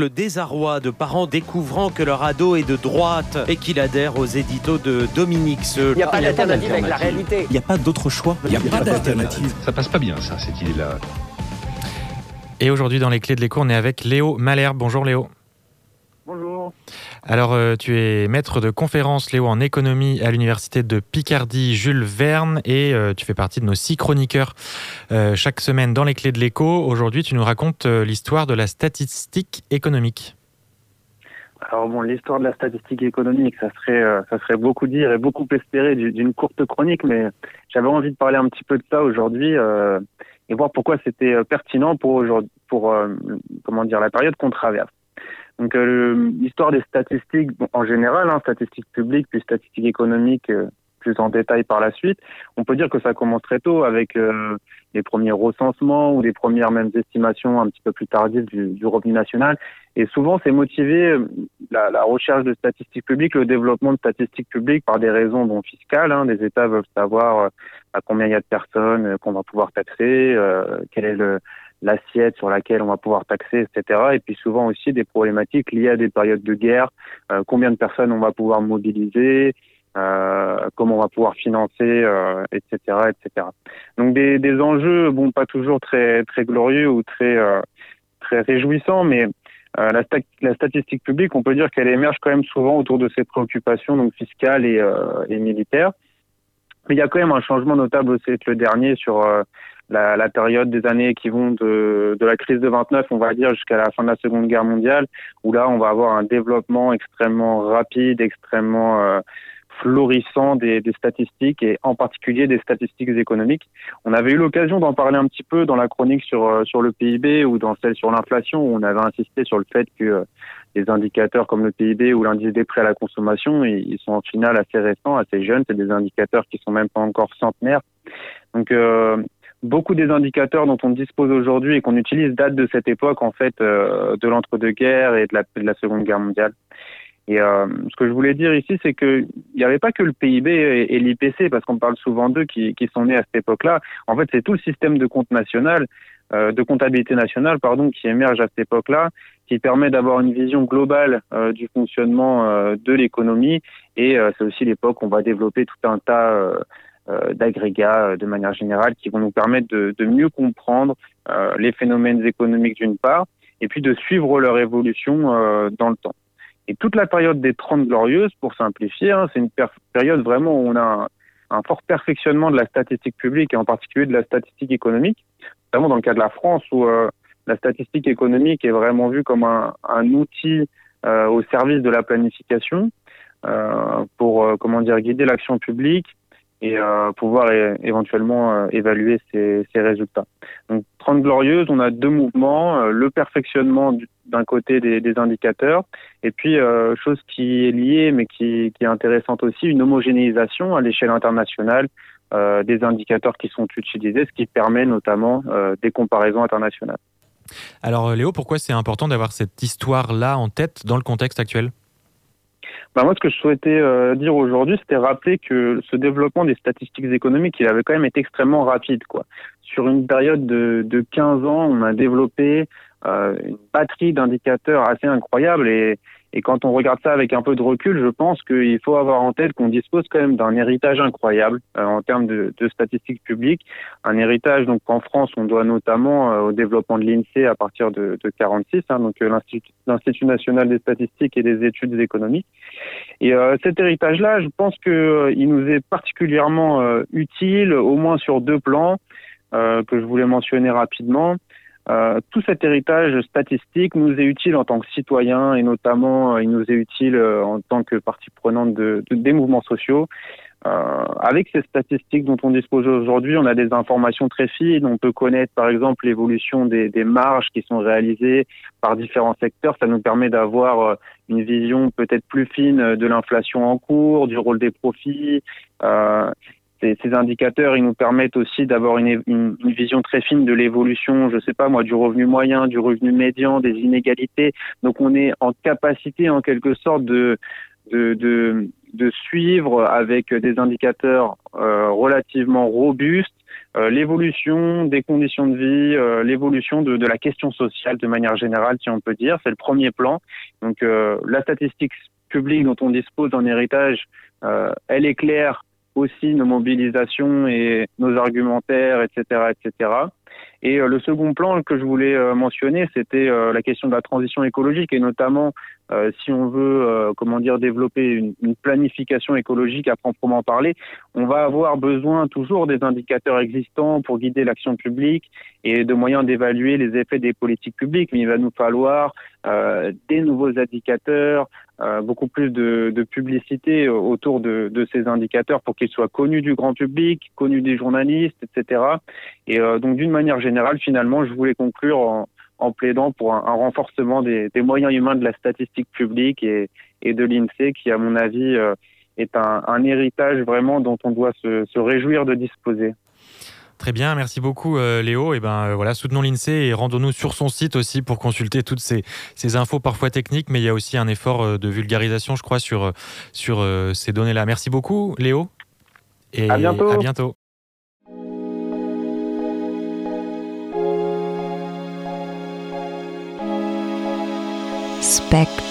Le désarroi de parents découvrant que leur ado est de droite et qu'il adhère aux éditos de Dominique Seux. Il n'y a pas d'alternative avec la réalité. Il n'y a pas d'autre choix. Il n'y a pas d'alternative. Ça passe pas bien, ça, cette idée-là. Et aujourd'hui, dans les clés de l'écho, on est avec Léo Malherbe. Bonjour Léo. Alors, euh, tu es maître de conférence, Léo, en économie à l'université de Picardie, Jules Verne, et euh, tu fais partie de nos six chroniqueurs euh, chaque semaine dans les clés de l'écho. Aujourd'hui, tu nous racontes l'histoire de la statistique économique. Alors bon, l'histoire de la statistique économique, ça serait, ça serait beaucoup dire et beaucoup espérer d'une courte chronique, mais j'avais envie de parler un petit peu de ça aujourd'hui et voir pourquoi c'était pertinent pour pour comment dire la période qu'on traverse. Donc euh, l'histoire des statistiques en général, hein, statistiques publiques puis statistiques économiques euh, plus en détail par la suite, on peut dire que ça commence très tôt avec euh, les premiers recensements ou les premières mêmes estimations un petit peu plus tardives du, du revenu national. Et souvent, c'est motivé la, la, recherche de statistiques publiques, le développement de statistiques publiques par des raisons bon, fiscales. Hein. Des États veulent savoir à combien il y a de personnes qu'on va pouvoir taxer, quel est le l'assiette sur laquelle on va pouvoir taxer, etc. Et puis souvent aussi des problématiques liées à des périodes de guerre, euh, combien de personnes on va pouvoir mobiliser, euh, comment on va pouvoir financer, etc., euh, etc. Donc des, des enjeux, bon, pas toujours très très glorieux ou très très réjouissants, mais la, la, statistique publique, on peut dire qu'elle émerge quand même souvent autour de ces préoccupations donc fiscales et, et militaires. Mais il y a quand même un changement notable aussi le dernier sur la, la, période des années qui vont de, de la crise de 29, on va dire, jusqu'à la fin de la Seconde Guerre mondiale, où là, on va avoir un développement extrêmement rapide, extrêmement euh, florissant des, des, statistiques et en particulier des statistiques économiques. On avait eu l'occasion d'en parler un petit peu dans la chronique sur euh, sur le PIB ou dans celle sur l'inflation où on avait insisté sur le fait que euh, les indicateurs comme le PIB ou l'indice des prix à la consommation, ils, sont en finale assez récents, assez jeunes. C'est des indicateurs qui sont même pas encore centenaires. Donc euh, beaucoup des indicateurs dont on dispose aujourd'hui et qu'on utilise datent de cette époque, en fait, euh, de l'entre-deux-guerres et de la, de la, Seconde Guerre mondiale. Et euh, ce que je voulais dire ici, c'est qu'il n'y avait pas que le PIB et, l'IPC, parce qu'on parle souvent d'eux qui, qui, sont nés à cette époque-là. En fait, c'est tout le système de compte national, euh, de comptabilité nationale, pardon, qui émerge à cette époque-là, qui permet d'avoir une vision globale euh, du fonctionnement euh, de l'économie. Et c'est aussi l'époque où on va développer tout un tas euh, d'agrégats euh, de manière générale qui vont nous permettre de, de mieux comprendre euh, les phénomènes économiques d'une part et puis de suivre leur évolution dans le temps. Et toute la période des Trente Glorieuses, pour simplifier, hein, c'est une période vraiment où on a un, fort perfectionnement de la statistique publique et en particulier de la statistique économique, notamment dans le cas de la France où la statistique économique est vraiment vue comme un, un outil au service de la planification pour comment dire guider l'action publique et euh, pouvoir éventuellement euh, évaluer ces, résultats. Donc 30 glorieuses, on a deux mouvements, euh, le perfectionnement d'un côté des, indicateurs et puis chose qui est liée mais qui, est intéressante aussi, une homogénéisation à l'échelle internationale des indicateurs qui sont utilisés, ce qui permet notamment des comparaisons internationales. Alors Léo, pourquoi c'est important d'avoir cette histoire-là en tête dans le contexte actuel? Bah moi, ce que je souhaitais euh, dire aujourd'hui, c'était rappeler que ce développement des statistiques économiques, il avait quand même été extrêmement rapide. Quoi. Sur une période de, de 15 ans, on a développé euh, une batterie d'indicateurs assez incroyable et et quand on regarde ça avec un peu de recul, je pense qu'il faut avoir en tête qu'on dispose quand même d'un héritage incroyable euh, en termes de, de, statistiques publiques. Un héritage donc en France, on doit notamment euh, au développement de l'INSEE à partir de, de 46, hein, donc euh, l'Institut national des statistiques et des études économiques. Et cet héritage-là, je pense qu'il nous est particulièrement utile, au moins sur deux plans que je voulais mentionner rapidement. Euh, tout cet héritage statistique nous est utile en tant que citoyens et notamment euh, il nous est utile euh, en tant que partie prenante de, de des mouvements sociaux. avec ces statistiques dont on dispose aujourd'hui, on a des informations très fines. On peut connaître par exemple l'évolution des, des, marges qui sont réalisées par différents secteurs. Ça nous permet d'avoir une vision peut-être plus fine de l'inflation en cours, du rôle des profits. Euh, ces, indicateurs, ils nous permettent aussi d'avoir une, vision très fine de l'évolution, je sais pas moi, du revenu moyen, du revenu médian, des inégalités. Donc on est en capacité en quelque sorte de de, de, de suivre avec des indicateurs euh, relativement robustes l'évolution des conditions de vie, l'évolution de, de, la question sociale de manière générale, si on peut dire. C'est le premier plan. Donc la statistique publique dont on dispose en héritage, elle éclaire aussi nos mobilisations et nos argumentaires, etc., etc. Et euh, le second plan que je voulais euh, mentionner, c'était euh, la question de la transition écologique et notamment si on veut, comment dire, développer une, une, planification écologique à proprement parler, on va avoir besoin toujours des indicateurs existants pour guider l'action publique et de moyens d'évaluer les effets des politiques publiques. Mais il va nous falloir des nouveaux indicateurs, euh, beaucoup plus de, de, publicité autour de, de, ces indicateurs pour qu'ils soient connus du grand public, connus des journalistes, etc. Et euh, donc d'une manière générale, finalement, je voulais conclure en, en plaidant pour un, un renforcement des, des, moyens humains de la statistique publique et, et de l'INSEE, qui, à mon avis, euh, est un, un, héritage vraiment dont on doit se, se réjouir de disposer. Très bien, merci beaucoup euh, Léo. Et ben euh, voilà, soutenons l'INSEE et rendons-nous sur son site aussi pour consulter toutes ces, ces, infos parfois techniques, mais il y a aussi un effort euh, de vulgarisation, je crois, sur, sur ces données-là. Merci beaucoup Léo. Et à bientôt. À bientôt. Spectre.